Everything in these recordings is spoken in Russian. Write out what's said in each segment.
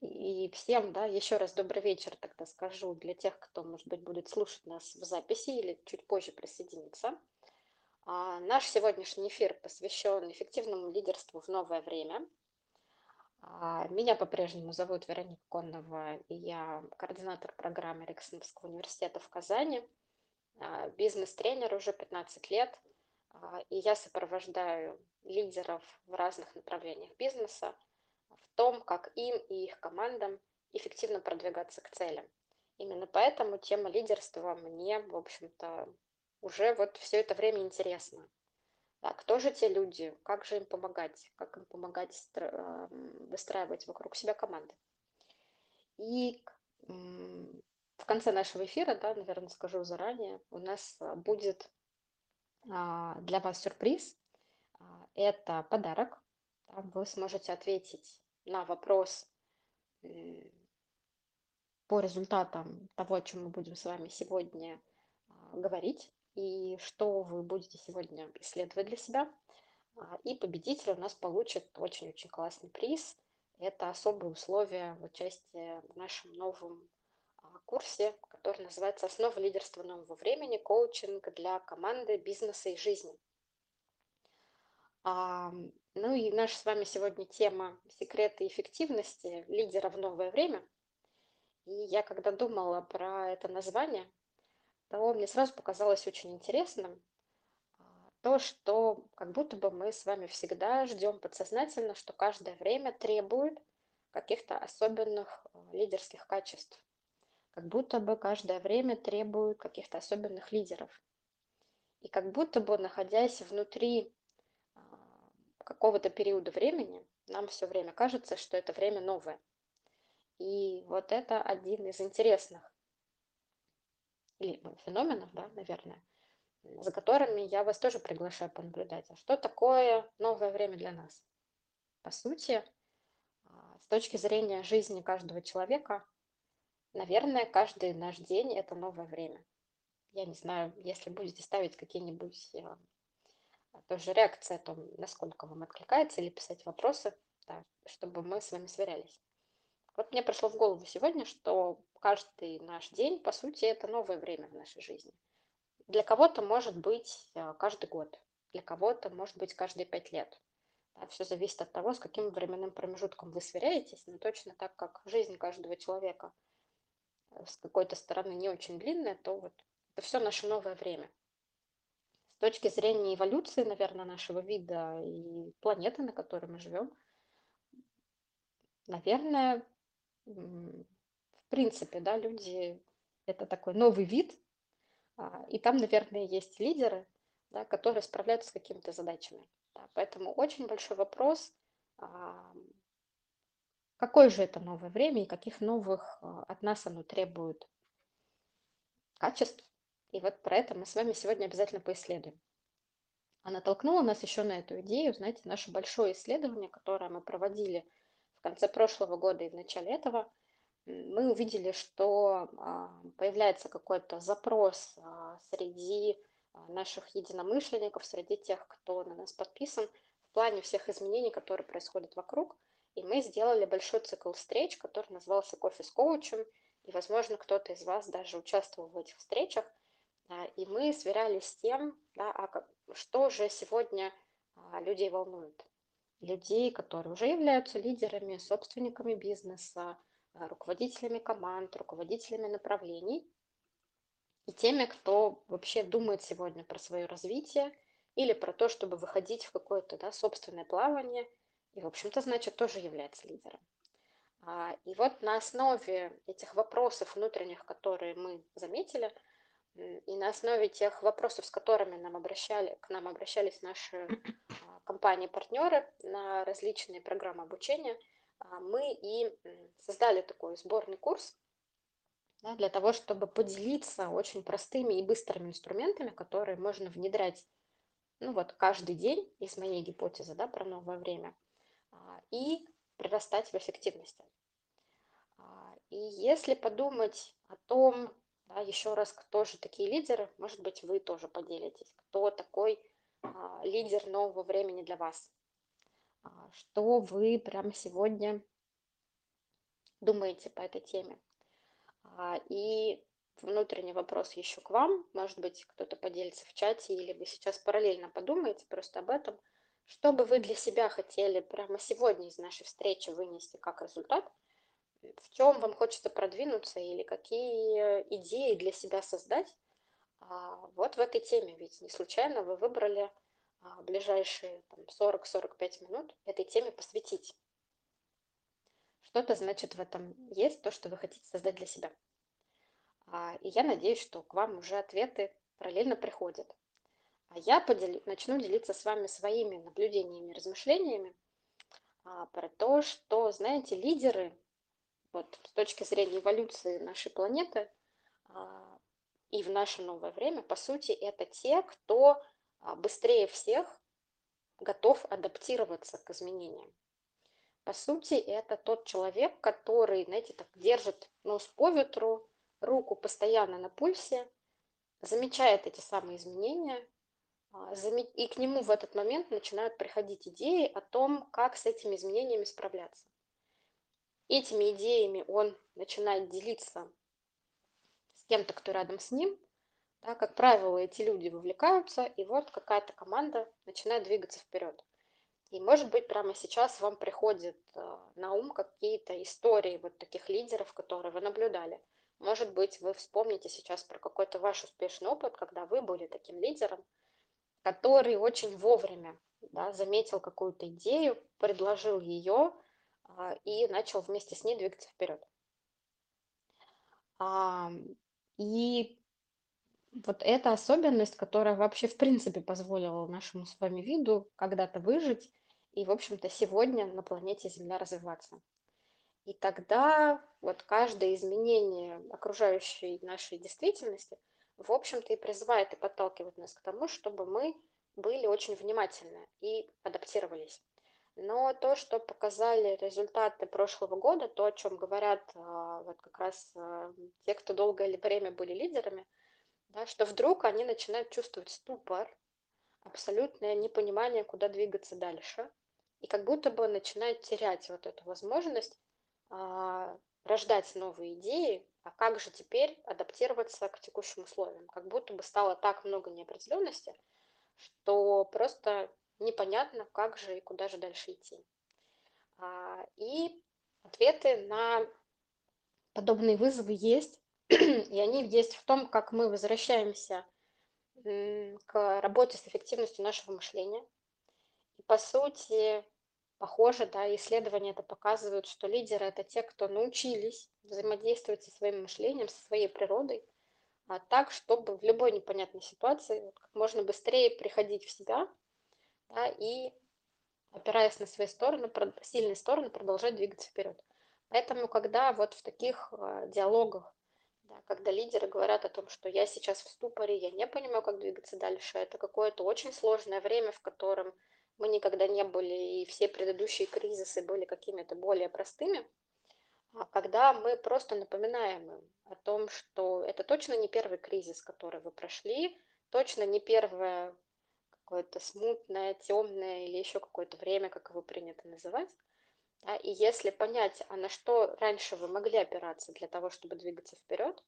И всем, да, еще раз добрый вечер тогда скажу для тех, кто, может быть, будет слушать нас в записи или чуть позже присоединиться. А, Наш сегодняшний эфир посвящен эффективному лидерству в новое время. А, Меня по-прежнему зовут Вероника Коннова, и я координатор программы Александровского университета в Казани, а, бизнес-тренер уже 15 лет, а, и я сопровождаю лидеров в разных направлениях бизнеса том, как им и их командам эффективно продвигаться к целям. Именно поэтому тема лидерства мне, в общем-то, уже вот все это время интересна. Да, кто же те люди, как же им помогать, как им помогать ам, выстраивать вокруг себя команды. И в конце нашего эфира, да, наверное, скажу заранее, у нас будет а, для вас сюрприз. А, Это подарок. Вы сможете ответить на вопрос по результатам того, о чем мы будем с вами сегодня а, говорить, и что вы будете сегодня исследовать для себя. А, И победитель у нас получит очень-очень классный приз. Это особые условия в участии в нашем новом а, курсе, который называется «Основы лидерства нового времени. Коучинг для команды, бизнеса и жизни». А, Ну и наша с вами сегодня тема «Секреты эффективности лидера в новое время». И я когда думала про это название, то мне сразу показалось очень интересным а, то, что как будто бы мы с вами всегда ждем подсознательно, что каждое время требует каких-то особенных а, лидерских качеств, как будто бы каждое время требует каких-то особенных лидеров. И как будто бы, находясь внутри какого-то периода времени, нам все время кажется, что это время новое. И вот это один из интересных или, ну, феноменов, да, наверное, за которыми я вас тоже приглашаю понаблюдать. А что такое новое время для нас? По сути, а, с точки зрения жизни каждого человека, наверное, каждый наш день– это новое время. Я не знаю, если будете ставить какие-нибудь э, тоже реакции о том, насколько вам откликается, или писать вопросы, да, чтобы мы с вами сверялись. Вот мне пришло в голову сегодня, что каждый наш день, по сути, это новое время в нашей жизни. Для кого-то может быть а, каждый год, для кого-то может быть каждые пять лет. все зависит от того, с каким временным промежутком вы сверяетесь, но точно так как жизнь каждого человека э, с какой-то стороны не очень длинная, то вот это все наше новое время. Точки зрения эволюции, наверное, нашего вида и планеты, на которой мы живем, наверное, в принципе, да, люди– это такой новый вид, а, и там, наверное, есть лидеры, да, которые справляются с какими-то задачами. Да. Поэтому очень большой вопрос, а, какое же это новое время и каких новых а, от нас оно требует качеств. И вот про это мы с вами сегодня обязательно поисследуем. А натолкнуло нас еще на эту идею, знаете, наше большое исследование, которое мы проводили в конце прошлого года и в начале этого, мы увидели, что а, появляется какой-то запрос а, среди а, наших единомышленников, среди тех, кто на нас подписан, в плане всех изменений, которые происходят вокруг. И мы сделали большой цикл встреч, который назывался «Кофе с коучем», и, возможно, кто-то из вас даже участвовал в этих встречах. И мы сверялись с тем, да, а что же сегодня а, людей волнует. Людей, которые уже являются лидерами, собственниками бизнеса, а, руководителями команд, руководителями направлений и теми, кто вообще думает сегодня про свое развитие или про то, чтобы выходить в какое-то да, собственное плавание и, в общем-то, значит, тоже является лидером. А, И вот на основе этих вопросов внутренних, которые мы заметили, и на основе тех вопросов, с которыми нам обращали, к нам обращались наши а, компании-партнеры на различные программы обучения, а, мы и создали такой сборный курс да, для того, чтобы поделиться очень простыми и быстрыми инструментами, которые можно внедрять ну вот каждый день из моей гипотезы да, про новое время а, и прирастать в эффективности. И если подумать о том, да, еще раз, кто же такие лидеры, может быть, вы тоже поделитесь, кто такой а, лидер нового времени для вас, А, что вы прямо сегодня думаете по этой теме. А, и внутренний вопрос еще к вам. Может быть, кто-то поделится в чате, или вы сейчас параллельно подумаете просто об этом. Что бы вы для себя хотели прямо сегодня из нашей встречи вынести как результат? В чем вам хочется продвинуться или какие идеи для себя создать? А, вот в этой теме, ведь не случайно вы выбрали а, ближайшие 40-45 минут этой теме посвятить. Что-то значит в этом есть, то, что вы хотите создать для себя. А, и я надеюсь, что к вам уже ответы параллельно приходят. А я подел... начну делиться с вами своими наблюдениями, размышлениями про то, что, знаете, лидеры, вот с точки зрения эволюции нашей планеты а, и в наше новое время, по сути, это те, кто а, быстрее всех готов адаптироваться к изменениям. По сути, это тот человек, который, знаете, так держит нос по ветру, руку постоянно на пульсе, замечает эти самые изменения, а, и к нему в этот момент начинают приходить идеи о том, как с этими изменениями справляться. Этими идеями он начинает делиться с кем-то, кто рядом с ним. Да, как правило, эти люди вовлекаются, и вот какая-то команда начинает двигаться вперед. И, может быть, прямо сейчас вам приходят э, на ум какие-то истории вот таких лидеров, которые вы наблюдали. Может быть, вы вспомните сейчас про какой-то ваш успешный опыт, когда вы были таким лидером, который очень вовремя да, заметил какую-то идею, предложил ее и начал вместе с ней двигаться вперед. А, и вот эта особенность, которая вообще в принципе позволила нашему с вами виду когда-то выжить и, в общем-то, сегодня на планете Земля развиваться. И тогда вот каждое изменение окружающей нашей действительности, в общем-то, и призывает и подталкивает нас к тому, чтобы мы были очень внимательны и адаптировались. Но то, что показали результаты прошлого года, то, о чем говорят а, вот как раз а, те, кто долгое время были лидерами, да, что вдруг они начинают чувствовать ступор, абсолютное непонимание, куда двигаться дальше, и как будто бы начинают терять вот эту возможность а, рождать новые идеи, а как же теперь адаптироваться к текущим условиям. Как будто бы стало так много неопределенности, что просто непонятно, как же и куда же дальше идти. А, и ответы на подобные вызовы есть, и они есть в том, как мы возвращаемся к работе с эффективностью нашего мышления. И по сути, похоже, да, исследования это показывают, что лидеры это те, кто научились взаимодействовать со своим мышлением, со своей природой, а так, чтобы в любой непонятной ситуации как можно быстрее приходить в себя да, и, опираясь на свои стороны, сильные стороны, продолжать двигаться вперед. Поэтому, когда вот в таких э, диалогах, да, когда лидеры говорят о том, что я сейчас в ступоре, я не понимаю, как двигаться дальше, это какое-то очень сложное время, в котором мы никогда не были, и все предыдущие кризисы были какими-то более простыми, а когда мы просто напоминаем им о том, что это точно не первый кризис, который вы прошли, точно не первое какое-то смутное, темное или еще какое-то время, как его принято называть. Да, и если понять, а на что раньше вы могли опираться для того, чтобы двигаться вперед,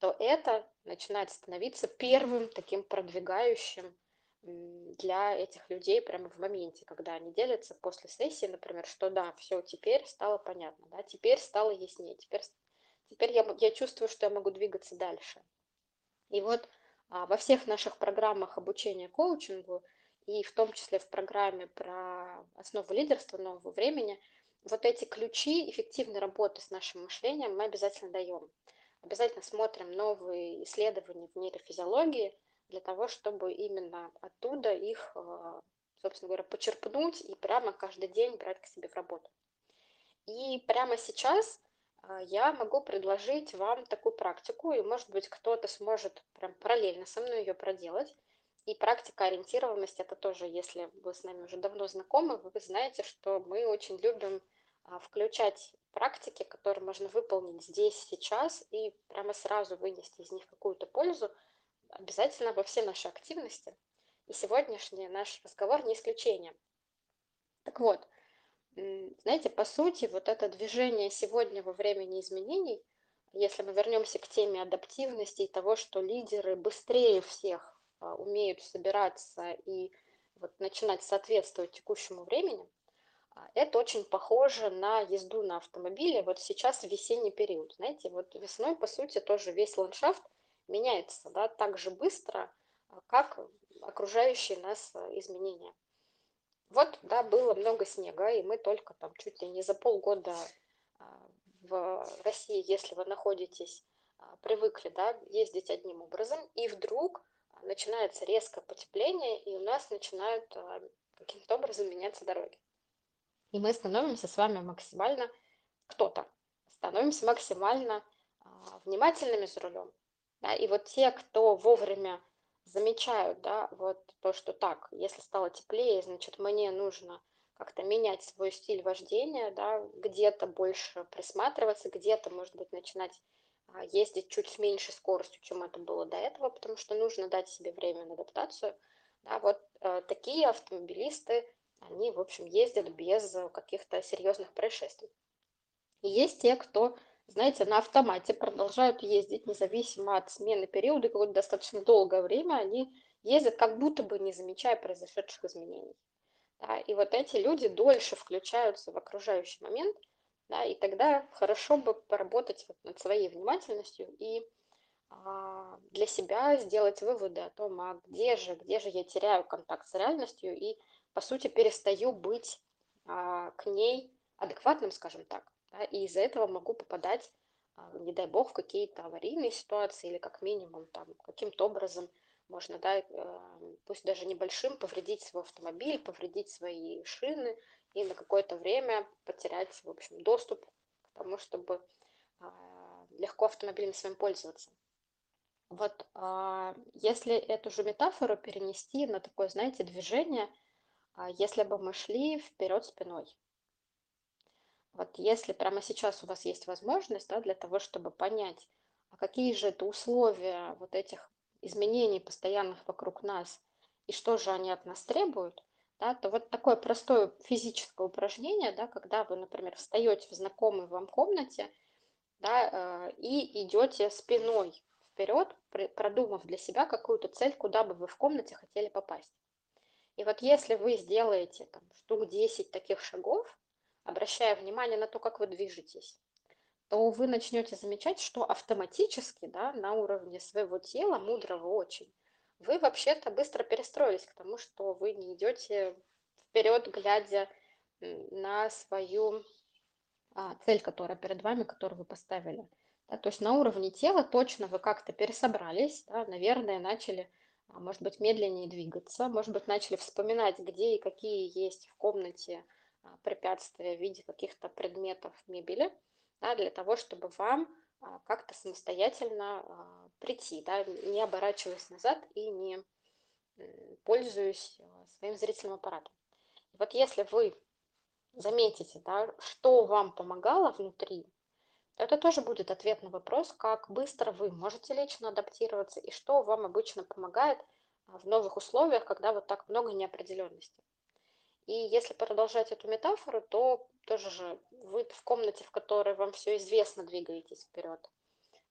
то это начинает становиться первым таким продвигающим для этих людей прямо в моменте, когда они делятся после сессии, например, что да, все, теперь стало понятно, да, теперь стало яснее, теперь, теперь я, я чувствую, что я могу двигаться дальше. И вот во всех наших программах обучения коучингу, и в том числе в программе про основу лидерства нового времени, вот эти ключи эффективной работы с нашим мышлением мы обязательно даем. Обязательно смотрим новые исследования в нейрофизиологии, для того, чтобы именно оттуда их, э, собственно говоря, почерпнуть и прямо каждый день брать к себе в работу. И прямо сейчас я могу предложить вам такую практику, и, может быть, кто-то сможет прям параллельно со мной ее проделать. И практика ориентированности – это тоже, если вы с нами уже давно знакомы, вы знаете, что мы очень любим а, включать практики, которые можно выполнить здесь, сейчас, и прямо сразу вынести из них какую-то пользу – обязательно во все наши активности. И сегодняшний наш разговор не исключение. Так вот, Знаете, по сути, вот это движение сегодня во времени изменений, если мы вернемся к теме адаптивности и того, что лидеры быстрее всех а, умеют собираться и вот начинать соответствовать текущему времени, а, это очень похоже на езду на автомобиле. Вот сейчас весенний период, знаете, вот весной, по сути, тоже весь ландшафт меняется, да, так же быстро, а, как окружающие нас изменения. Вот, да, было много снега, и мы только там чуть ли не за полгода а, в России, если вы находитесь, а, привыкли, да, ездить одним образом, и вдруг начинается резкое потепление, и у нас начинают а, каким-то образом меняться дороги. И мы становимся с вами максимально, кто-то, становимся максимально внимательными за рулем. Да, и вот те, кто вовремя замечают, да, вот то, что так, если стало теплее, значит, мне нужно как-то менять свой стиль вождения, да, где-то больше присматриваться, где-то, может быть, начинать а, ездить чуть с меньшей скоростью, чем это было до этого, потому что нужно дать себе время на адаптацию. Да, вот э, такие автомобилисты, они, в общем, ездят без э, каких-то серьезных происшествий. И есть те, кто, знаете, на автомате продолжают ездить, независимо от смены периода, какое-то достаточно долгое время они ездят, как будто бы не замечая произошедших изменений. Да, и вот эти люди дольше включаются в окружающий момент, да, и тогда хорошо бы поработать вот над своей внимательностью и а, для себя сделать выводы о том, а где же, где же я теряю контакт с реальностью и, по сути, перестаю быть а, к ней адекватным, скажем так. Да, и из-за этого могу попадать, а, не дай бог, в какие-то аварийные ситуации или как минимум там каким-то образом можно, да, э, пусть даже небольшим, повредить свой автомобиль, повредить свои шины и на какое-то время потерять, в общем, доступ к тому, чтобы а, легко автомобилем своим пользоваться. Вот а, если эту же метафору перенести на такое, знаете, движение, если бы мы шли вперед спиной. Вот если прямо сейчас у вас есть возможность, да, для того, чтобы понять, а какие же это условия вот этих изменений постоянных вокруг нас, и что же они от нас требуют, да, то вот такое простое физическое упражнение, да, когда вы, например, встаете в знакомой вам комнате, да, э, и идете спиной вперед, продумав для себя какую-то цель, куда бы вы в комнате хотели попасть. И вот если вы сделаете там, штук 10 таких шагов, обращая внимание на то, как вы движетесь, то вы начнете замечать, что автоматически, да, на уровне своего тела, мудрого очень, вы вообще-то быстро перестроились к тому, что вы не идете вперед, глядя на свою а, цель, которая перед вами, которую вы поставили. Да, то есть на уровне тела точно вы как-то пересобрались, да, наверное, начали, а, может быть, медленнее двигаться, может быть, начали вспоминать, где и какие есть в комнате препятствия в виде каких-то предметов мебели, да, для того, чтобы вам а, как-то самостоятельно а, прийти, да, не оборачиваясь назад и не пользуясь своим зрительным аппаратом. Вот если вы заметите, да, что вам помогало внутри, то это тоже будет ответ на вопрос, как быстро вы можете лично адаптироваться и что вам обычно помогает в новых условиях, когда вот так много неопределенности. И если продолжать эту метафору, то тоже же вы в комнате, в которой вам все известно, двигаетесь вперед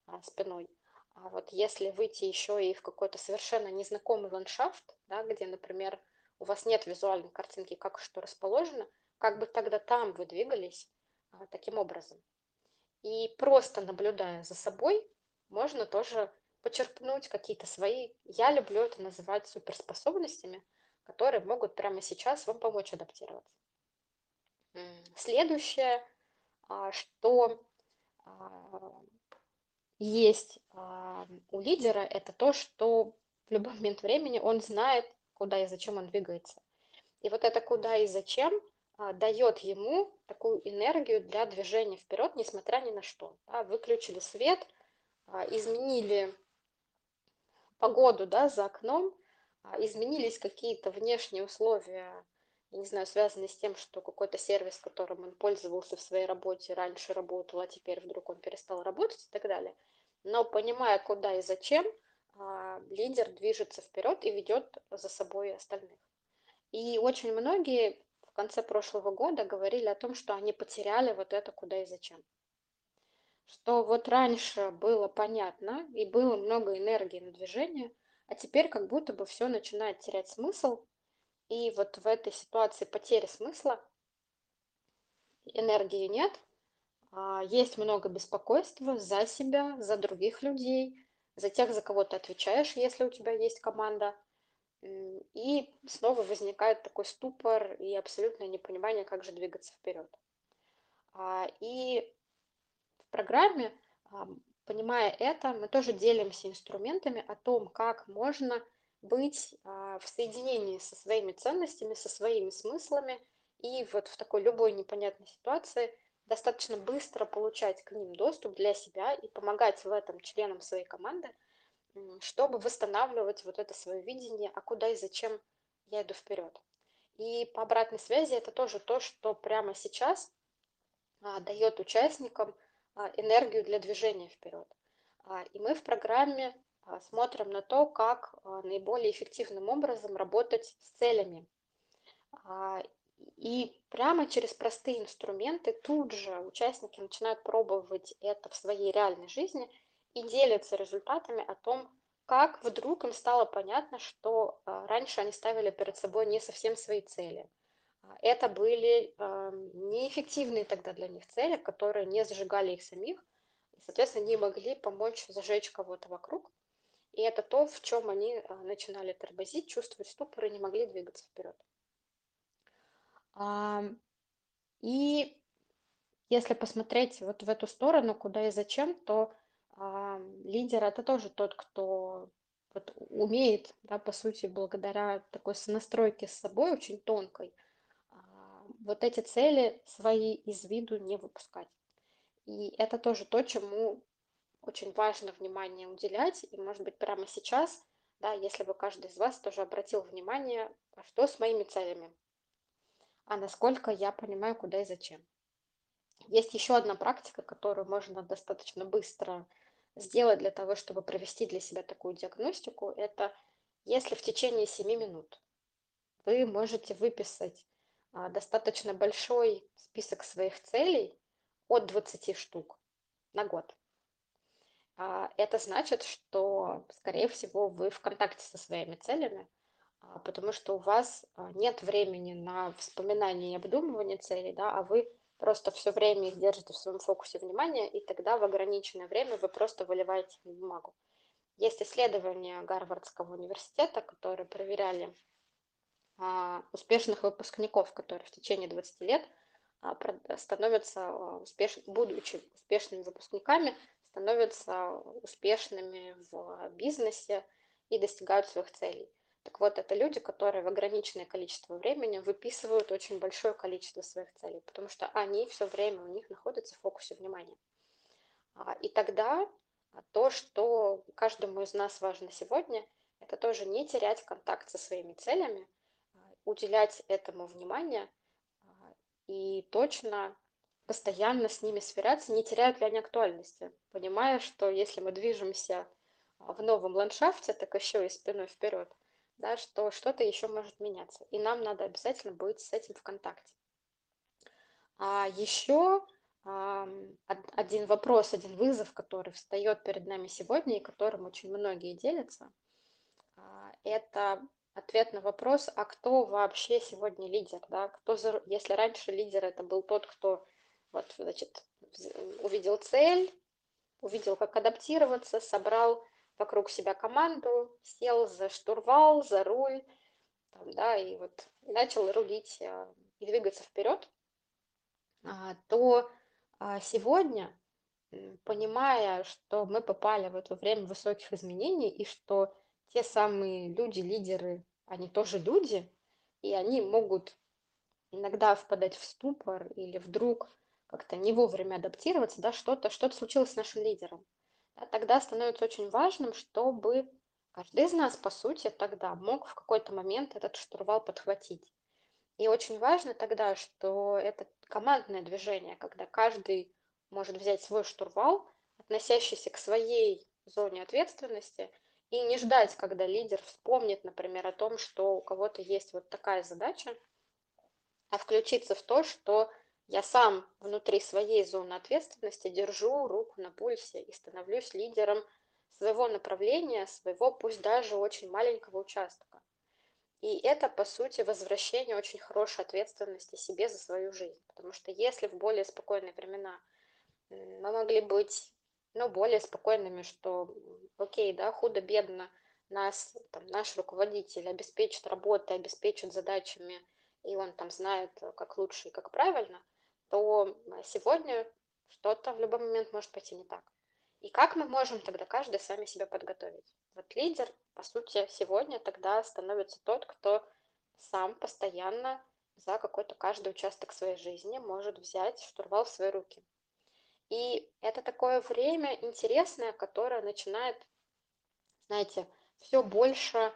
а, спиной. А вот если выйти еще и в какой-то совершенно незнакомый ландшафт, да, где, например, у вас нет визуальной картинки, как что расположено, как бы тогда там вы двигались а, таким образом. И просто наблюдая за собой, можно тоже почерпнуть какие-то свои, я люблю это называть суперспособностями, которые могут прямо сейчас вам помочь адаптироваться. Следующее, а, что а, есть а, у лидера, это то, что в любой момент времени он знает, куда и зачем он двигается. И вот это куда и зачем дает ему такую энергию для движения вперед, несмотря ни на что. Да, выключили свет, изменили погоду да, за окном, изменились какие-то внешние условия, я не знаю, связанные с тем, что какой-то сервис, которым он пользовался в своей работе, раньше работал, а теперь вдруг он перестал работать и так далее. Но понимая, куда и зачем, а, лидер движется вперед и ведет за собой остальных. И очень многие конце прошлого года говорили о том, что они потеряли вот это куда и зачем. Что вот раньше было понятно и было много энергии на движение, а теперь как будто бы все начинает терять смысл. И вот в этой ситуации потери смысла энергии нет, а, есть много беспокойства за себя, за других людей, за тех, за кого ты отвечаешь, если у тебя есть команда. И снова возникает такой ступор и абсолютное непонимание, как же двигаться вперед. А, и в программе, понимая это, мы тоже делимся инструментами о том, как можно быть а, в соединении со своими ценностями, со своими смыслами, и вот в такой любой непонятной ситуации достаточно быстро получать к ним доступ для себя и помогать в этом членам своей команды, чтобы восстанавливать вот это свое видение, а куда и зачем я иду вперед. И по обратной связи это тоже то, что прямо сейчас а, дает участникам энергию для движения вперед. А, и мы в программе а, смотрим на то, как а, наиболее эффективным образом работать с целями. А, и прямо через простые инструменты тут же участники начинают пробовать это в своей реальной жизни и делятся результатами о том, как вдруг им стало понятно, что а, раньше они ставили перед собой не совсем свои цели. А, это были а, неэффективные тогда для них цели, которые не зажигали их самих, и, соответственно, не могли помочь зажечь кого-то вокруг. И это то, в чем они начинали тормозить, чувствовать ступор и не могли двигаться вперед. И если посмотреть вот в эту сторону, куда и зачем, то а, лидер это тоже тот, кто вот умеет, да, по сути, благодаря такой сонастройке с собой очень тонкой, а, вот эти цели свои из виду не выпускать. И это тоже то, чему очень важно внимание уделять. И, может быть, прямо сейчас, да, если бы каждый из вас тоже обратил внимание, а что с моими целями, а насколько я понимаю, куда и зачем. Есть еще одна практика, которую можно достаточно быстро сделать для того, чтобы провести для себя такую диагностику, это если в течение 7 минут вы можете выписать достаточно большой список своих целей от 20 штук на год. А, это значит, что, скорее всего, вы в контакте со своими целями, а, потому что у вас а, нет времени на вспоминание и обдумывание целей, да, а вы просто все время их держите в своем фокусе внимания, и тогда в ограниченное время вы просто выливаете на бумагу. Есть исследования Гарвардского университета, которые проверяли а, успешных выпускников, которые в течение 20 лет а, становятся а, успеш... будучи успешными выпускниками, становятся успешными в бизнесе и достигают своих целей. Так вот, это люди, которые в ограниченное количество времени выписывают очень большое количество своих целей, потому что они все время у них находятся в фокусе внимания. А, и тогда то, что каждому из нас важно сегодня, это тоже не терять контакт со своими целями, а, уделять этому внимание а, и точно постоянно с ними сверяться, не теряют ли они актуальности, понимая, что если мы движемся в новом ландшафте, так еще и спиной вперед – да, что что-то еще может меняться. И нам надо обязательно быть с этим в контакте. А еще один вопрос, один вызов, который встает перед нами сегодня и которым очень многие делятся, а, это ответ на вопрос, а кто вообще сегодня лидер, да, кто, за, если раньше лидер это был тот, кто вот, значит, увидел цель, увидел, как адаптироваться, собрал вокруг себя команду, сел за штурвал, за руль, там, да, и вот начал рулить а, и двигаться вперед, а, то а, сегодня, понимая, что мы попали в это время высоких изменений и что те самые люди-лидеры, они тоже люди, и они могут иногда впадать в ступор или вдруг как-то не вовремя адаптироваться, да, что-то что случилось с нашим лидером тогда становится очень важным, чтобы каждый из нас, по сути, тогда мог в какой-то момент этот штурвал подхватить. И очень важно тогда, что это командное движение, когда каждый может взять свой штурвал, относящийся к своей зоне ответственности, и не ждать, когда лидер вспомнит, например, о том, что у кого-то есть вот такая задача, а включиться в то, что я сам внутри своей зоны ответственности держу руку на пульсе и становлюсь лидером своего направления, своего, пусть даже очень маленького участка. И это, по сути, возвращение очень хорошей ответственности себе за свою жизнь. Потому что если в более спокойные времена мы могли быть ну, более спокойными, что окей, да, худо-бедно нас, там, наш руководитель обеспечит работой, обеспечит задачами, и он там знает, как лучше и как правильно, то сегодня что-то в любой момент может пойти не так. И как мы можем тогда каждый сами себя подготовить? Вот лидер, по сути, сегодня тогда становится тот, кто сам постоянно за какой-то каждый участок своей жизни может взять штурвал в свои руки. И это такое время интересное, которое начинает, знаете, все больше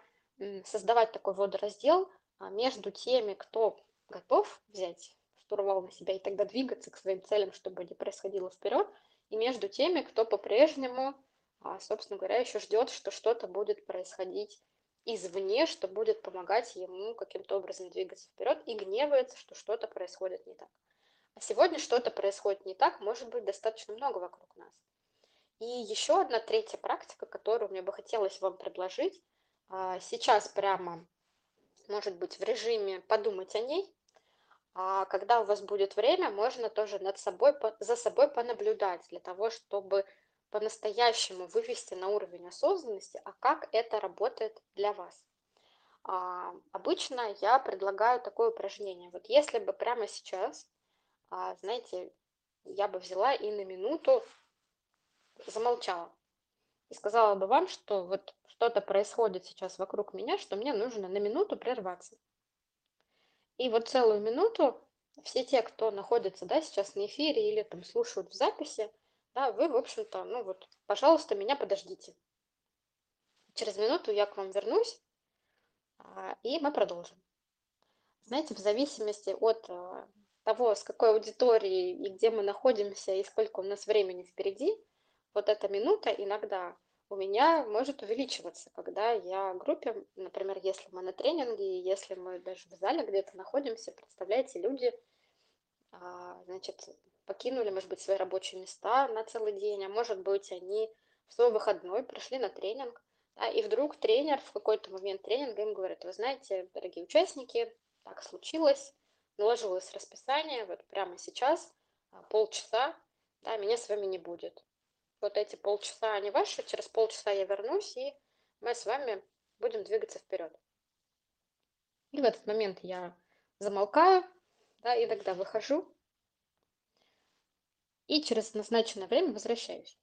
создавать такой водораздел а, между теми, кто готов взять штурвал на себя и тогда двигаться к своим целям, чтобы не происходило вперед, и между теми, кто по-прежнему, а, собственно говоря, еще ждет, что что-то будет происходить извне, что будет помогать ему каким-то образом двигаться вперед и гневается, что что-то происходит не так. А сегодня что-то происходит не так, может быть достаточно много вокруг нас. И еще одна третья практика, которую мне бы хотелось вам предложить, а, сейчас прямо, может быть, в режиме подумать о ней, а когда у вас будет время, можно тоже над собой, за собой понаблюдать, для того, чтобы по-настоящему вывести на уровень осознанности, а как это работает для вас. А, обычно я предлагаю такое упражнение. Вот если бы прямо сейчас а, знаете, я бы взяла и на минуту замолчала и сказала бы вам, что вот что-то происходит сейчас вокруг меня, что мне нужно на минуту прерваться. И вот целую минуту все те, кто находится, да, сейчас на эфире или там слушают в записи, да, вы, в общем-то, ну вот, пожалуйста, меня подождите. Через минуту я к вам вернусь, а, и мы продолжим. Знаете, в зависимости от а, того, с какой аудиторией и где мы находимся, и сколько у нас времени впереди, вот эта минута иногда у меня может увеличиваться, когда я в группе, например, если мы на тренинге, если мы даже в зале где-то находимся, представляете, люди, а, значит, покинули, может быть, свои рабочие места на целый день, а может быть, они в свой выходной пришли на тренинг, да, и вдруг тренер в какой-то момент тренинга им говорит, вы знаете, дорогие участники, так случилось, наложилось расписание, вот прямо сейчас, а, полчаса, да, меня с вами не будет. Вот эти полчаса, они ваши, через полчаса я вернусь, и мы с вами будем двигаться вперед. И в этот момент я замолкаю, да, и тогда выхожу, и через назначенное время возвращаюсь.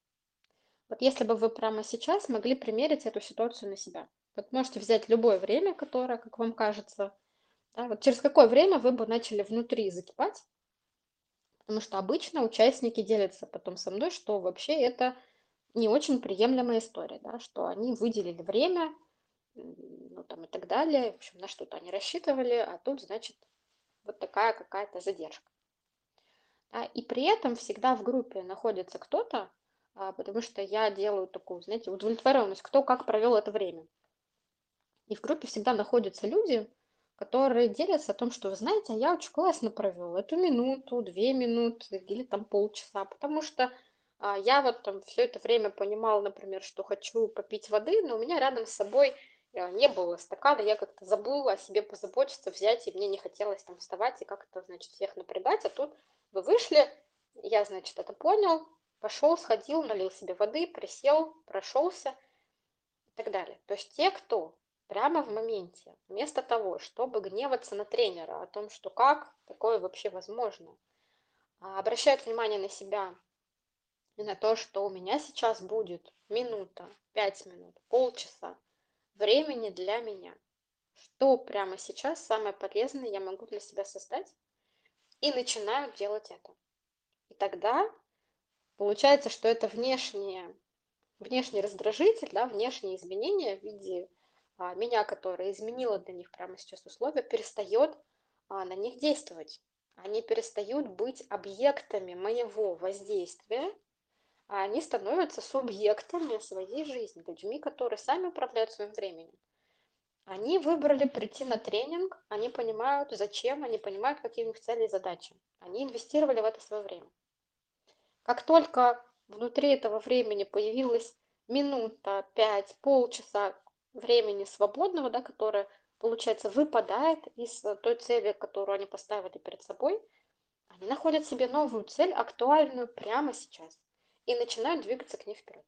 Вот если бы вы прямо сейчас могли примерить эту ситуацию на себя. Вот можете взять любое время, которое, как вам кажется, да, вот через какое время вы бы начали внутри закипать? Потому что обычно участники делятся потом со мной, что вообще это не очень приемлемая история, да, что они выделили время, ну там и так далее, в общем, на что-то они рассчитывали, а тут, значит, вот такая какая-то задержка. Да, и при этом всегда в группе находится кто-то, а, потому что я делаю такую, знаете, удовлетворенность, кто как провел это время. И в группе всегда находятся люди, которые делятся о том, что, вы знаете, я очень классно провел эту минуту, две минуты или там полчаса, потому что а, я вот там все это время понимала, например, что хочу попить воды, но у меня рядом с собой а, не было стакана, я как-то забыла о себе позаботиться, взять, и мне не хотелось там вставать и как-то, значит, всех напрягать, а тут вы вышли, я, значит, это понял, пошел, сходил, налил себе воды, присел, прошелся и так далее. То есть те, кто прямо в моменте, вместо того, чтобы гневаться на тренера о том, что как такое вообще возможно, а, обращают внимание на себя и на то, что у меня сейчас будет минута, пять минут, полчаса времени для меня. Что прямо сейчас самое полезное я могу для себя создать? И начинаю делать это. И тогда получается, что это внешнее, внешний раздражитель, да, внешние изменения в виде меня, которая изменила для них прямо сейчас условия, перестает а, на них действовать. Они перестают быть объектами моего воздействия, а они становятся субъектами своей жизни, людьми, которые сами управляют своим временем. Они выбрали прийти на тренинг, они понимают, зачем, они понимают, какие у них цели и задачи. Они инвестировали в это свое время. Как только внутри этого времени появилась минута, пять, полчаса времени свободного, да, которое, получается, выпадает из той цели, которую они поставили перед собой, они находят себе новую цель, актуальную прямо сейчас, и начинают двигаться к ней вперед.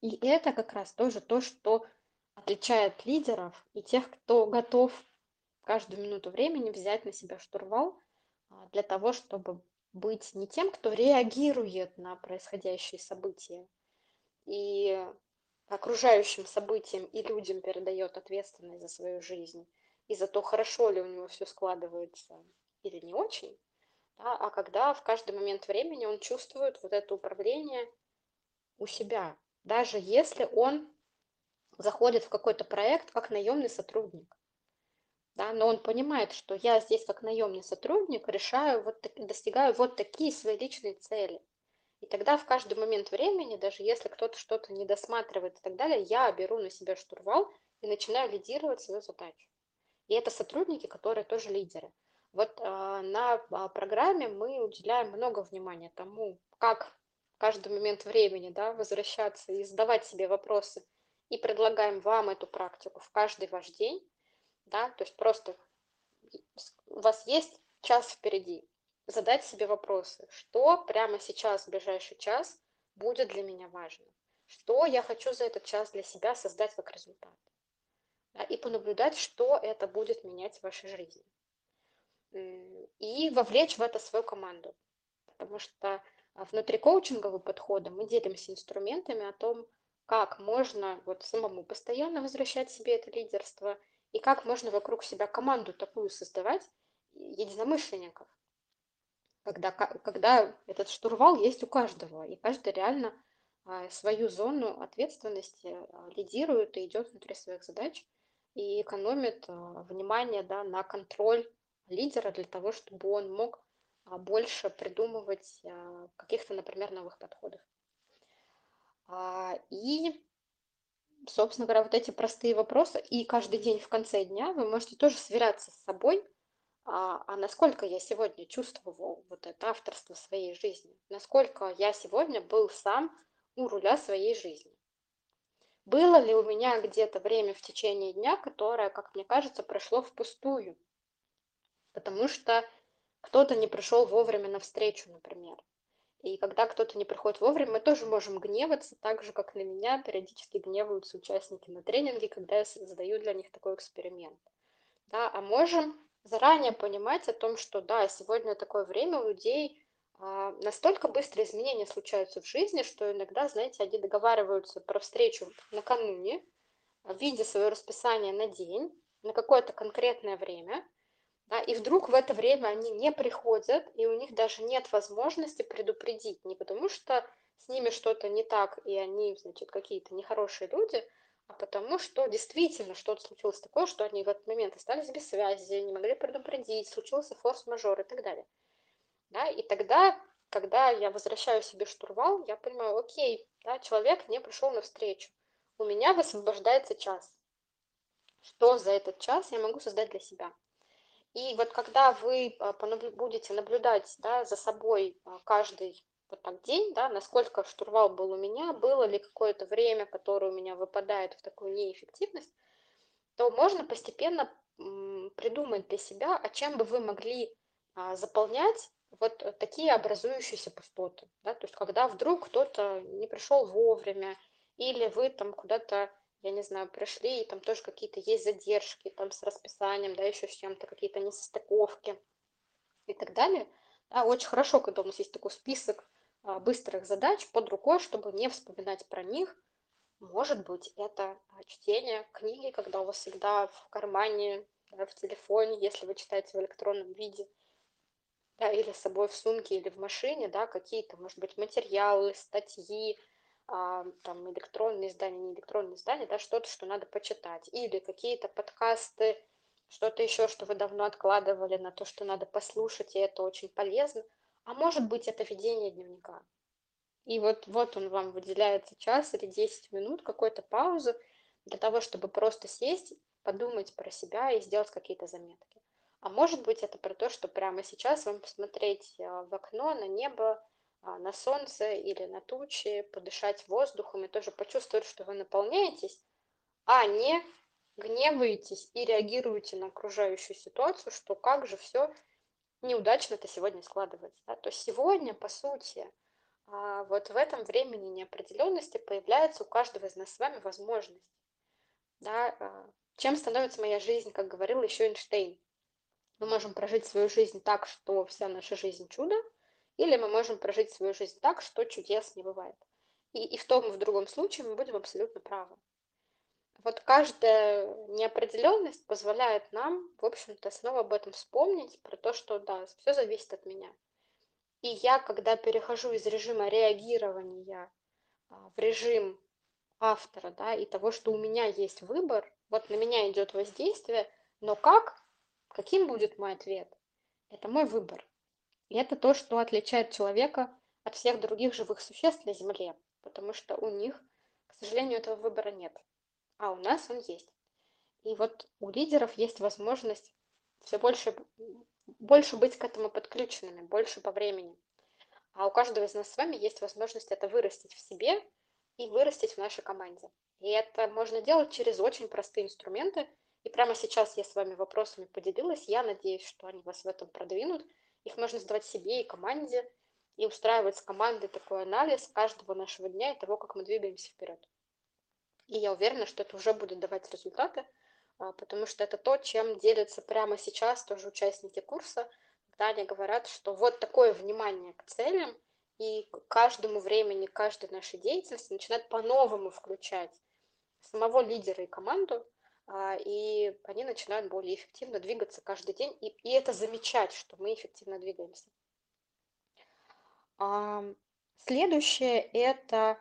И это как раз тоже то, что отличает лидеров и тех, кто готов каждую минуту времени взять на себя штурвал а, для того, чтобы быть не тем, кто реагирует на происходящие события и окружающим событиям и людям передает ответственность за свою жизнь и за то, хорошо ли у него все складывается или не очень, да, а когда в каждый момент времени он чувствует вот это управление у себя, даже если он заходит в какой-то проект как наемный сотрудник. Да, но он понимает, что я здесь как наемный сотрудник решаю, вот, достигаю вот такие свои личные цели. И тогда в каждый момент времени, даже если кто-то что-то не досматривает и так далее, я беру на себя штурвал и начинаю лидировать свою задачу. И это сотрудники, которые тоже лидеры. Вот э, на э, программе мы уделяем много внимания тому, как в каждый момент времени да, возвращаться и задавать себе вопросы, и предлагаем вам эту практику в каждый ваш день, да, то есть просто у вас есть час впереди, задать себе вопросы, что прямо сейчас, в ближайший час, будет для меня важно, что я хочу за этот час для себя создать как результат, да, и понаблюдать, что это будет менять в вашей жизни. И вовлечь в это свою команду, потому что внутри коучингового подхода мы делимся инструментами о том, как можно вот самому постоянно возвращать себе это лидерство, и как можно вокруг себя команду такую создавать, единомышленников, когда, когда этот штурвал есть у каждого, и каждый реально а, свою зону ответственности а, лидирует и идет внутри своих задач и экономит а, внимание да, на контроль лидера для того, чтобы он мог больше придумывать каких-то, например, новых подходов. И, собственно говоря, вот эти простые вопросы, и каждый день в конце дня вы можете тоже сверяться с собой, а, а насколько я сегодня чувствовал вот это авторство своей жизни, насколько я сегодня был сам у руля своей жизни. Было ли у меня где-то время в течение дня, которое, как мне кажется, прошло впустую, потому что кто-то не пришел вовремя на встречу, например, и когда кто-то не приходит вовремя, мы тоже можем гневаться, так же, как на меня периодически гневаются участники на тренинге, когда я задаю для них такой эксперимент. Да, а можем заранее понимать о том, что да, сегодня такое время у людей а, настолько быстро изменения случаются в жизни, что иногда, знаете, они договариваются про встречу накануне, видя свое расписание на день, на какое-то конкретное время, да, и вдруг в это время они не приходят, и у них даже нет возможности предупредить, не потому что с ними что-то не так, и они, значит, какие-то нехорошие люди, а потому что действительно что-то случилось такое, что они в этот момент остались без связи, не могли предупредить, случился форс-мажор и так далее. Да, и тогда, когда я возвращаю себе штурвал, я понимаю, окей, да, человек не пришел на встречу, у меня высвобождается час. Что за этот час я могу создать для себя? И вот когда вы а, будете наблюдать да, за собой а, каждый вот так день, да, насколько штурвал был у меня, было ли какое-то время, которое у меня выпадает в такую неэффективность, то можно постепенно придумать для себя, а чем бы вы могли а, заполнять вот такие образующиеся пустоты. Да? То есть когда вдруг кто-то не пришел вовремя, или вы там куда-то я не знаю, пришли, и там тоже какие-то есть задержки, там с расписанием, да, еще с чем-то, какие-то несостыковки и так далее. Да, очень хорошо, когда у нас есть такой список а, быстрых задач под рукой, чтобы не вспоминать про них. Может быть, это а, чтение книги, когда у вас всегда в кармане, да, в телефоне, если вы читаете в электронном виде, да, или с собой в сумке или в машине, да, какие-то, может быть, материалы, статьи, а, там электронные издания, не электронные издания, да, что-то, что надо почитать, или какие-то подкасты, что-то еще, что вы давно откладывали на то, что надо послушать, и это очень полезно. А может быть, это ведение дневника. И вот, вот он вам выделяется час или 10 минут, какой-то паузы, для того, чтобы просто сесть, подумать про себя и сделать какие-то заметки. А может быть, это про то, что прямо сейчас вам посмотреть а, в окно на небо, а, на солнце или на тучи, подышать воздухом и тоже почувствовать, что вы наполняетесь, а не гневаетесь и реагируете на окружающую ситуацию, что как же все неудачно это сегодня складывается. Да? То сегодня, по сути, а, вот в этом времени неопределенности появляется у каждого из нас с вами возможность. Да? А, чем становится моя жизнь, как говорил еще Эйнштейн? Мы можем прожить свою жизнь так, что вся наша жизнь чудо, или мы можем прожить свою жизнь так, что чудес не бывает. И, и в том и в другом случае мы будем абсолютно правы. Вот каждая неопределенность позволяет нам, в общем-то, снова об этом вспомнить, про то, что да, все зависит от меня. И я, когда перехожу из режима реагирования а, в режим автора, да, и того, что у меня есть выбор, вот на меня идет воздействие, но как, каким будет мой ответ? Это мой выбор. И это то, что отличает человека от всех других живых существ на Земле, потому что у них, к сожалению, этого выбора нет а у нас он есть. И вот у лидеров есть возможность все больше, больше быть к этому подключенными, больше по времени. А у каждого из нас с вами есть возможность это вырастить в себе и вырастить в нашей команде. И это можно делать через очень простые инструменты. И прямо сейчас я с вами вопросами поделилась. Я надеюсь, что они вас в этом продвинут. Их можно задавать себе и команде, и устраивать с командой такой анализ каждого нашего дня и того, как мы двигаемся вперед. И я уверена, что это уже будет давать результаты, а, потому что это то, чем делятся прямо сейчас тоже участники курса, когда они говорят, что вот такое внимание к целям и к каждому времени, каждой нашей деятельности начинает по-новому включать самого лидера и команду, а, и они начинают более эффективно двигаться каждый день, и, и это замечать, что мы эффективно двигаемся. Следующее – это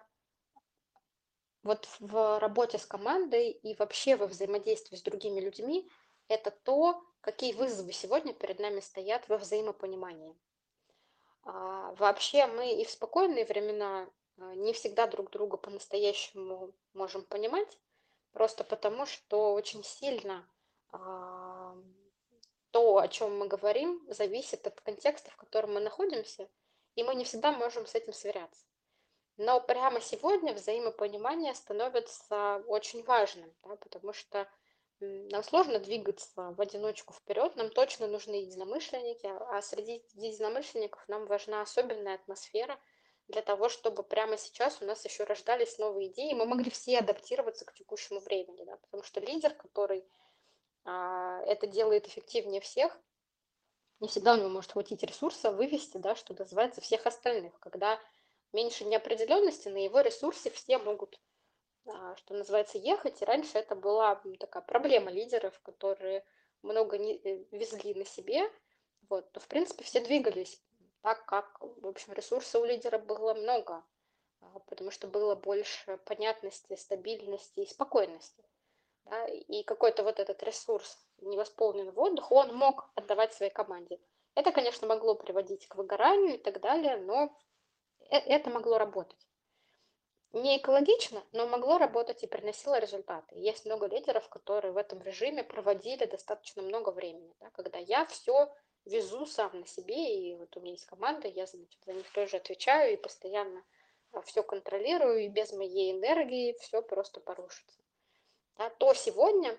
вот в работе с командой и вообще во взаимодействии с другими людьми это то, какие вызовы сегодня перед нами стоят во взаимопонимании. А, вообще мы и в спокойные времена а, не всегда друг друга по-настоящему можем понимать, просто потому что очень сильно а, то, о чем мы говорим, зависит от контекста, в котором мы находимся, и мы не всегда можем с этим сверяться. Но прямо сегодня взаимопонимание становится очень важным, да, потому что нам сложно двигаться в одиночку вперед, нам точно нужны единомышленники, а среди единомышленников нам важна особенная атмосфера для того, чтобы прямо сейчас у нас еще рождались новые идеи, и мы могли все адаптироваться к текущему времени, да, потому что лидер, который а, это делает эффективнее всех, не всегда у него может хватить ресурса вывести, да, что называется, всех остальных, когда меньше неопределенности, на его ресурсе все могут, а, что называется, ехать. И раньше это была такая проблема лидеров, которые много не, э, везли на себе. Вот. Но, в принципе, все двигались так, как, в общем, ресурса у лидера было много, а, потому что было больше понятности, стабильности и спокойности. Да? И какой-то вот этот ресурс, невосполненный воздух, он мог отдавать своей команде. Это, конечно, могло приводить к выгоранию и так далее, но это могло работать. Не экологично, но могло работать и приносило результаты. Есть много лидеров, которые в этом режиме проводили достаточно много времени, да, когда я все везу сам на себе, и вот у меня есть команда, я значит, за них тоже отвечаю и постоянно а, все контролирую, и без моей энергии все просто порушится. Да, то сегодня,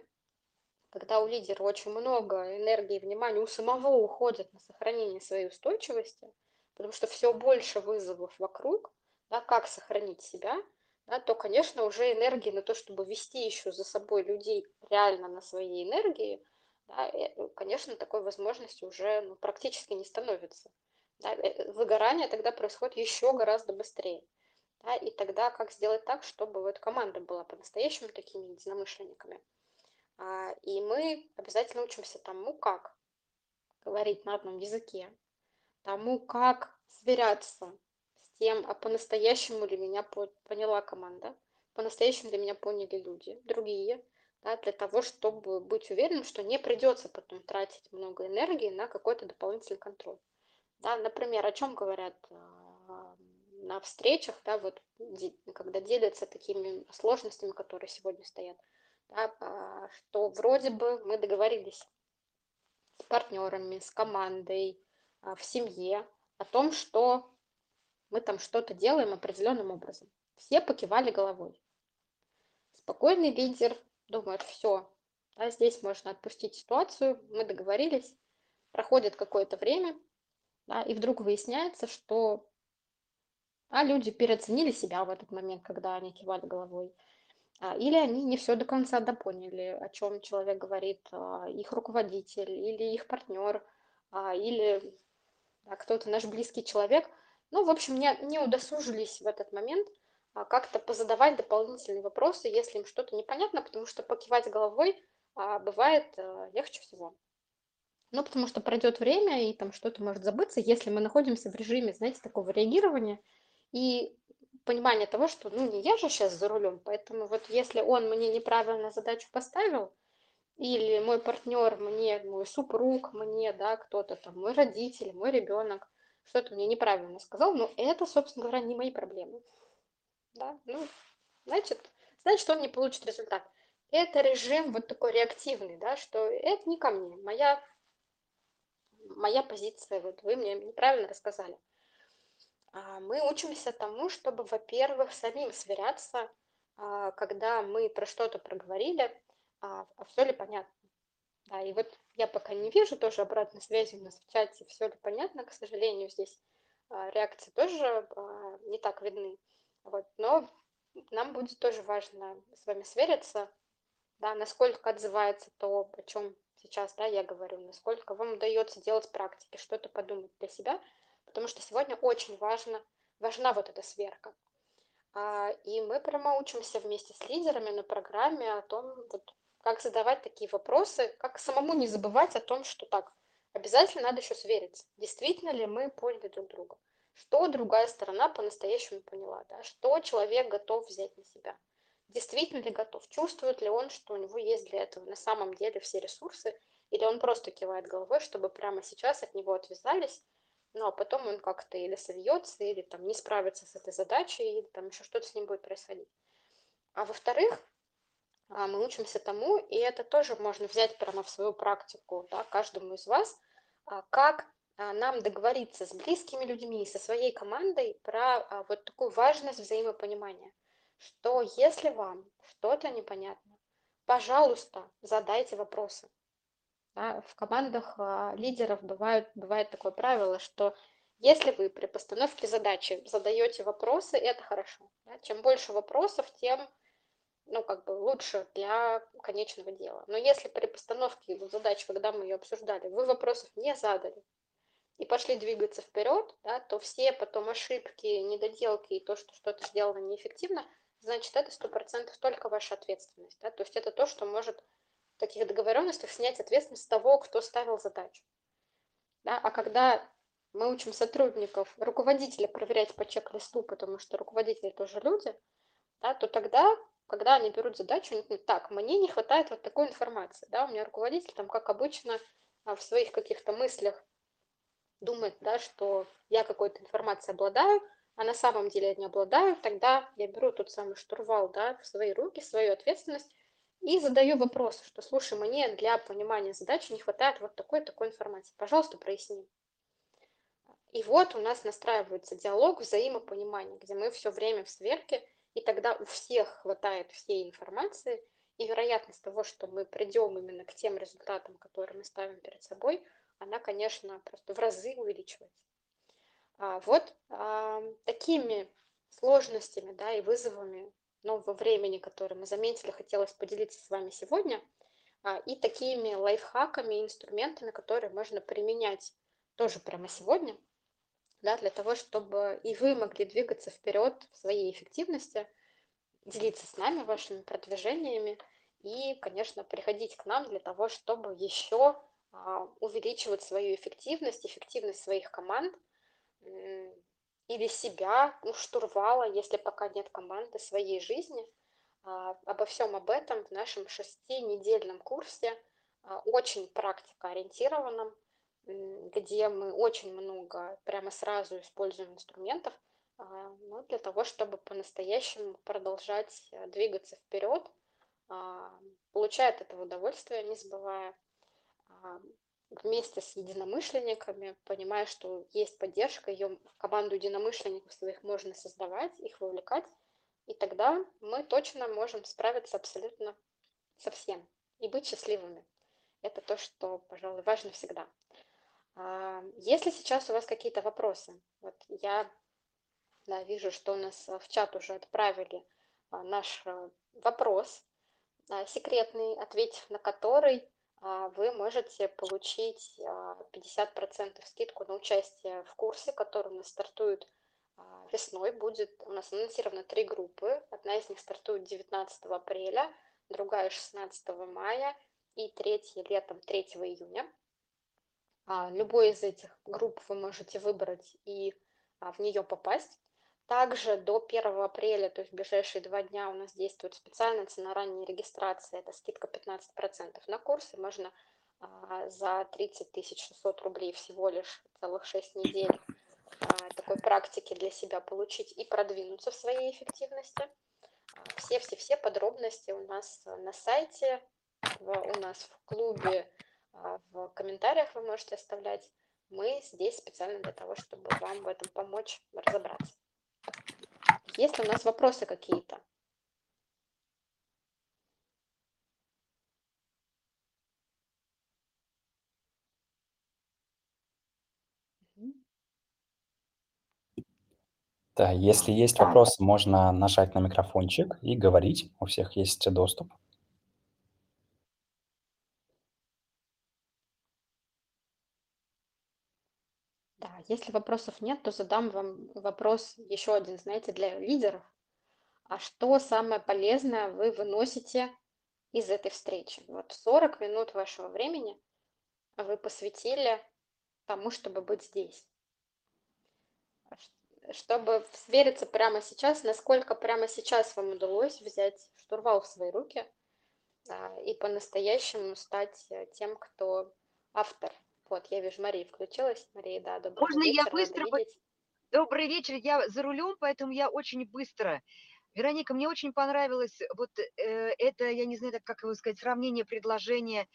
когда у лидера очень много энергии и внимания у самого уходит на сохранение своей устойчивости – потому что все больше вызовов вокруг, да, как сохранить себя, да, то, конечно, уже энергии на то, чтобы вести еще за собой людей реально на своей энергии, да, э, конечно, такой возможности уже ну, практически не становится. Да, э, выгорание тогда происходит еще гораздо быстрее. Да, и тогда как сделать так, чтобы вот команда была по-настоящему такими единомышленниками. А, и мы обязательно учимся тому, как говорить на одном языке, тому, как сверяться с тем, а по-настоящему ли меня поняла команда, по-настоящему ли меня поняли люди, другие, да, для того, чтобы быть уверенным, что не придется потом тратить много энергии на какой-то дополнительный контроль. Да, например, о чем говорят а, на встречах, да, вот, когда делятся такими сложностями, которые сегодня стоят. да, а, что вроде бы мы договорились с партнерами, с командой, в семье о том, что мы там что-то делаем определенным образом. Все покивали головой. Спокойный лидер думает, все, да, здесь можно отпустить ситуацию, мы договорились, проходит какое-то время, да, и вдруг выясняется, что а люди переоценили себя в этот момент, когда они кивали головой. А, или они не все до конца допоняли, о чем человек говорит, а, их руководитель или их партнер, а, или да, кто-то наш близкий человек. Ну, в общем, не, не удосужились в этот момент как-то позадавать дополнительные вопросы, если им что-то непонятно, потому что покивать головой бывает легче всего. Ну, потому что пройдет время, и там что-то может забыться, если мы находимся в режиме, знаете, такого реагирования, и понимание того, что ну не я же сейчас за рулем, поэтому вот если он мне неправильно задачу поставил, или мой партнер мне, мой супруг мне, да, кто-то там, мой родитель, мой ребенок, что-то мне неправильно сказал, но это, собственно говоря, не мои проблемы. Да, ну, значит, значит, он не получит результат. Это режим вот такой реактивный, да, что это не ко мне, моя, моя позиция, вот вы мне неправильно рассказали. А, мы учимся тому, чтобы, во-первых, самим сверяться, а, когда мы про что-то проговорили, а, а все ли понятно. Да, и вот я пока не вижу тоже обратной связи у нас в чате, все ли понятно, к сожалению, здесь реакции тоже не так видны. Вот, но нам будет тоже важно с вами свериться, да, насколько отзывается то, о чем сейчас да, я говорю, насколько вам удается делать практики, что-то подумать для себя – потому что сегодня очень важно, важна вот эта сверка. А, и мы прямо учимся вместе с лидерами на программе о том, вот, как задавать такие вопросы, как самому не забывать о том, что так, обязательно надо еще свериться, действительно ли мы поняли друг друга, что другая сторона по-настоящему поняла, да, что человек готов взять на себя, действительно ли готов, чувствует ли он, что у него есть для этого на самом деле все ресурсы, или он просто кивает головой, чтобы прямо сейчас от него отвязались ну а потом он как-то или сольется, или там не справится с этой задачей, или там еще что-то с ним будет происходить. А во-вторых, мы учимся тому, и это тоже можно взять прямо в свою практику, да, каждому из вас, а, как а, нам договориться с близкими людьми, со своей командой про вот такую важность взаимопонимания, что если вам что-то непонятно, пожалуйста, задайте вопросы. Да, в командах а, лидеров бывает, бывает такое правило, что если вы при постановке задачи задаете вопросы, это хорошо. Да? Чем больше вопросов, тем ну, как бы лучше для конечного дела. Но если при постановке задачи, когда мы ее обсуждали, вы вопросов не задали и пошли двигаться вперед, да, то все потом ошибки, недоделки и то, что что-то сделано неэффективно, значит, это сто процентов только ваша ответственность. Да? То есть это то, что может таких договоренностях снять ответственность того, кто ставил задачу. Да? А когда мы учим сотрудников, руководителя проверять по чек-листу, потому что руководители тоже люди, да, то тогда, когда они берут задачу, они говорят, так, мне не хватает вот такой информации. Да? У меня руководитель, там, как обычно, а, в своих каких-то мыслях думает, да, что я какой-то информацией обладаю, а на самом деле я не обладаю, тогда я беру тот самый штурвал да, в свои руки, свою ответственность и задаю вопрос, что, слушай, мне для понимания задачи не хватает вот такой-такой информации. Пожалуйста, проясни. И вот у нас настраивается диалог взаимопонимания, где мы все время в сверке, и тогда у всех хватает всей информации, и вероятность того, что мы придем именно к тем результатам, которые мы ставим перед собой, она, конечно, просто в разы увеличивается. А вот а, такими сложностями да, и вызовами нового времени, который мы заметили, хотелось поделиться с вами сегодня, а, и такими лайфхаками, инструментами, которые можно применять тоже прямо сегодня, да, для того, чтобы и вы могли двигаться вперед в своей эффективности, делиться с нами вашими продвижениями и, конечно, приходить к нам для того, чтобы еще а, увеличивать свою эффективность, эффективность своих команд, или себя, ну, штурвала, если пока нет команды своей жизни. А, обо всем об этом в нашем шестинедельном курсе, а, очень практикоориентированном, где мы очень много прямо сразу используем инструментов а, ну, для того, чтобы по-настоящему продолжать двигаться вперед а, получая от этого удовольствие, не забывая а, вместе с единомышленниками, понимая, что есть поддержка, ее команду единомышленников своих можно создавать, их вовлекать, и тогда мы точно можем справиться абсолютно со всем и быть счастливыми. Это то, что, пожалуй, важно всегда. А, если сейчас у вас какие-то вопросы, вот я да, вижу, что у нас в чат уже отправили а, наш вопрос секретный, ответив на который а, вы можете получить 50% а, скидку на участие в курсе, который у нас стартует а, весной. Будет у нас анонсировано три группы. Одна из них стартует 19 апреля, другая 16 мая и третья летом 3 июня. Любой из этих групп вы можете выбрать и в нее попасть. Также до 1 апреля, то есть в ближайшие два дня у нас действует специальная цена ранней регистрации, это скидка 15% на курсы, можно а, за 30 600 рублей всего лишь целых 6 недель а, такой практики для себя получить и продвинуться в своей эффективности. Все-все-все подробности у нас на сайте, у нас в клубе, а, в комментариях вы можете оставлять. Мы здесь специально для того, чтобы вам в этом помочь разобраться. Есть ли у нас вопросы какие-то? Да, если есть вопросы, можно нажать на микрофончик и говорить. У всех есть доступ. Да, если вопросов нет, то задам вам вопрос еще один, знаете, для лидеров. А что самое полезное вы выносите из этой встречи? Вот 40 минут вашего времени вы посвятили тому, чтобы быть здесь. Чтобы свериться прямо сейчас, насколько прямо сейчас вам удалось взять штурвал в свои руки и по-настоящему стать тем, кто автор вот, я вижу, Мария включилась. Мария, да, добрый Можно вечер, я быстро? Добрый вечер, я за рулем, поэтому я очень быстро. Вероника, мне очень понравилось вот э, это, я не знаю, так как его сказать, сравнение предложения,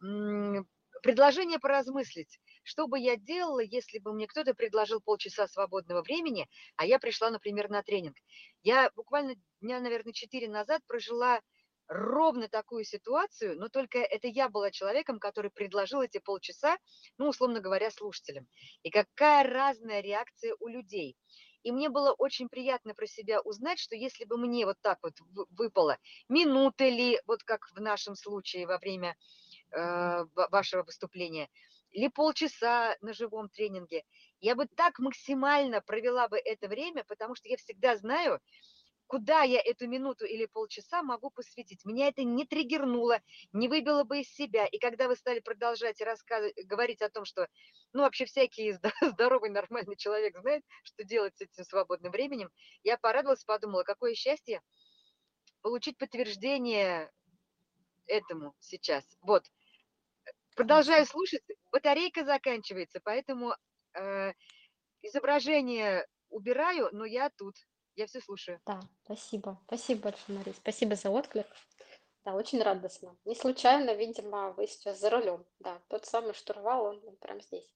предложение поразмыслить. Что бы я делала, если бы мне кто-то предложил полчаса свободного времени, а я пришла, например, на тренинг. Я буквально дня, наверное, четыре назад прожила ровно такую ситуацию, но только это я была человеком, который предложил эти полчаса, ну, условно говоря, слушателям. И какая разная реакция у людей. И мне было очень приятно про себя узнать, что если бы мне вот так вот выпало, минуты ли, вот как в нашем случае во время э, вашего выступления, или полчаса на живом тренинге, я бы так максимально провела бы это время, потому что я всегда знаю, куда я эту минуту или полчаса могу посвятить. Меня это не триггернуло, не выбило бы из себя. И когда вы стали продолжать рассказывать, говорить о том, что, ну, вообще всякий здоровый, нормальный человек знает, что делать с этим свободным временем, я порадовалась, подумала, какое счастье получить подтверждение этому сейчас. Вот. Продолжаю слушать, батарейка заканчивается, поэтому э, изображение убираю, но я тут. Я все слушаю. Да, спасибо. Спасибо большое, Мария. Спасибо за отклик. Да, очень радостно. Не случайно, видимо, вы сейчас за рулем. Да, тот самый штурвал, он, прям здесь.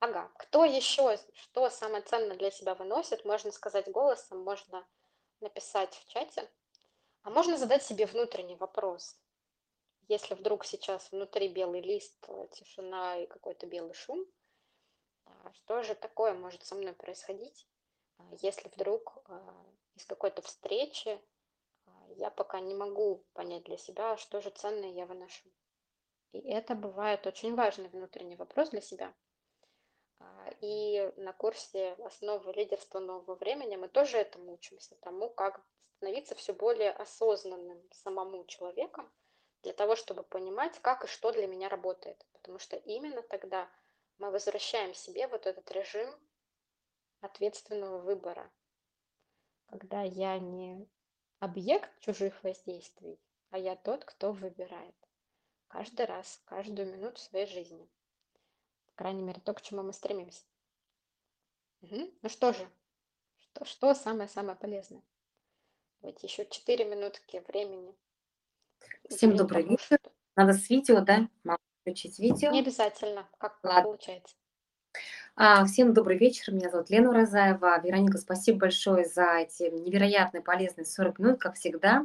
Ага, кто еще, что самое ценное для себя выносит, можно сказать голосом, можно написать в чате, а можно задать себе внутренний вопрос. Если вдруг сейчас внутри белый лист, тишина и какой-то белый шум, а что же такое может со мной происходить? А, если вдруг а, из какой-то встречи а, я пока не могу понять для себя, что же ценное я выношу. И это бывает очень важный внутренний вопрос для себя. И на курсе «Основы лидерства нового времени» мы тоже этому учимся, тому, как становиться все более осознанным самому человеком, для того, чтобы понимать, как и что для меня работает. Потому что именно тогда мы возвращаем себе вот этот режим ответственного выбора, когда я не объект чужих воздействий, а я тот, кто выбирает. Каждый раз, каждую минуту своей жизни. По крайней мере, то, к чему мы стремимся. Угу. Ну что же, что, что самое-самое полезное? Давайте еще 4 минутки времени Всем добрый вечер. Надо с видео, да? Включить Не видео. обязательно, как, как Ладно. получается. А, всем добрый вечер. Меня зовут Лена Уразаева. Вероника, спасибо большое за эти невероятно полезные 40 минут, как всегда.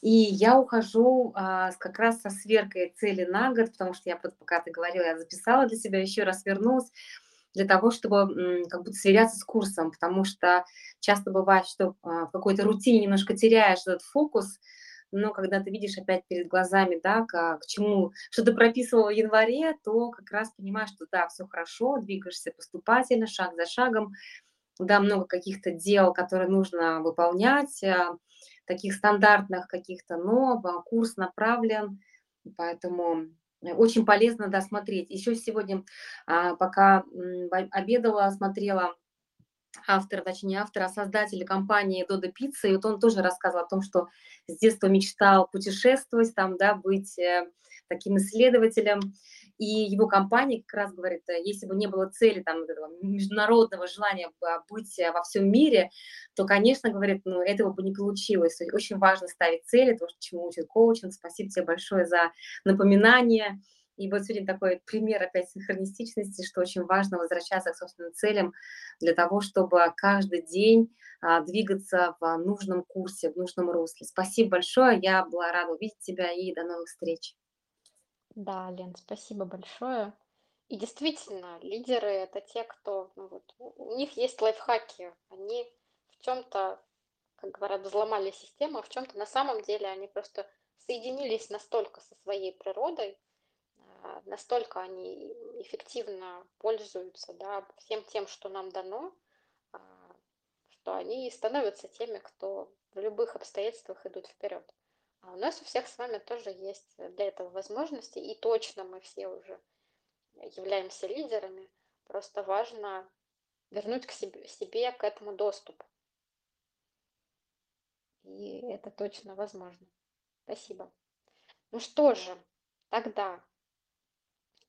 И я ухожу а, как раз со сверкой цели на год, потому что я, пока ты говорила, я записала для себя, еще раз вернулась для того, чтобы как будто сверяться с курсом, потому что часто бывает, что а, в какой-то рутине немножко теряешь этот фокус, но когда ты видишь опять перед глазами, да, к, к чему, что ты прописывала в январе, то как раз понимаешь, что да, все хорошо, двигаешься поступательно, шаг за шагом, да, много каких-то дел, которые нужно выполнять, а, таких стандартных каких-то, но а, курс направлен, поэтому э, очень полезно, да. Еще сегодня, а, пока обедала, смотрела автора, точнее не автора, создателя компании Додо Пицца, и вот он тоже рассказывал о том, что с детства мечтал путешествовать, там, да, быть э, таким исследователем, и его компания как раз говорит, э, если бы не было цели там международного желания быть э, во всем мире, то, конечно, говорит, ну, этого бы не получилось. Очень важно ставить цели, то, чему учит коучинг. Спасибо тебе большое за напоминание. И вот сегодня такой пример опять синхронистичности, что очень важно возвращаться к собственным целям для того, чтобы каждый день а, двигаться в нужном курсе, в нужном русле. Спасибо большое, я была рада увидеть тебя и до новых встреч. Да, Лен, спасибо большое. И действительно, лидеры это те, кто, ну вот, у них есть лайфхаки, они в чем-то, как говорят, взломали систему, а в чем-то на самом деле они просто соединились настолько со своей природой, настолько они эффективно пользуются, да, всем тем, что нам дано, а, что они становятся теми, кто в любых обстоятельствах идут вперед. А у нас у всех с вами тоже есть для этого возможности, и точно мы все уже являемся лидерами. Просто важно вернуть к себе, себе к этому доступ. И это точно возможно. Спасибо. Ну что же, тогда,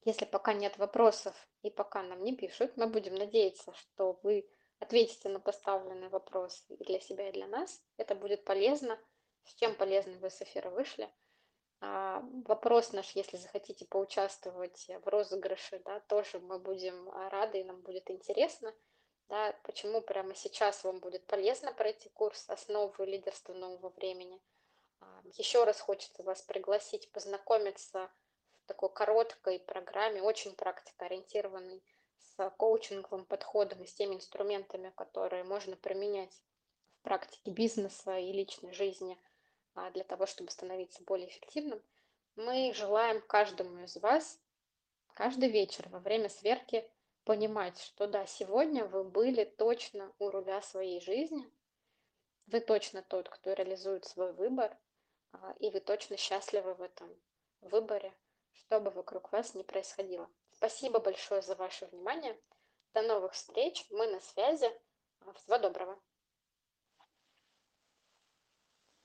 если пока нет вопросов и пока нам не пишут, мы будем надеяться, что вы ответите на поставленный вопрос и для себя, и для нас. Это будет полезно. С чем полезно вы с эфира вышли. А, Вопрос наш, если захотите поучаствовать в розыгрыше, да, тоже мы будем а, рады, и нам будет интересно, да, почему прямо сейчас вам будет полезно пройти курс «Основы лидерства нового времени». А, Еще раз хочется вас пригласить познакомиться в такой короткой программе, очень практикоориентированной, с коучинговым подходом и с теми инструментами, которые можно применять в практике бизнеса и личной жизни а, для того, чтобы становиться более эффективным. Мы желаем каждому из вас каждый вечер во время сверки понимать, что да, сегодня вы были точно у руля своей жизни, вы точно тот, кто реализует свой выбор, а, и вы точно счастливы в этом выборе, что бы вокруг вас ни происходило. Спасибо большое за ваше внимание. До новых встреч. Мы на связи. Всего доброго.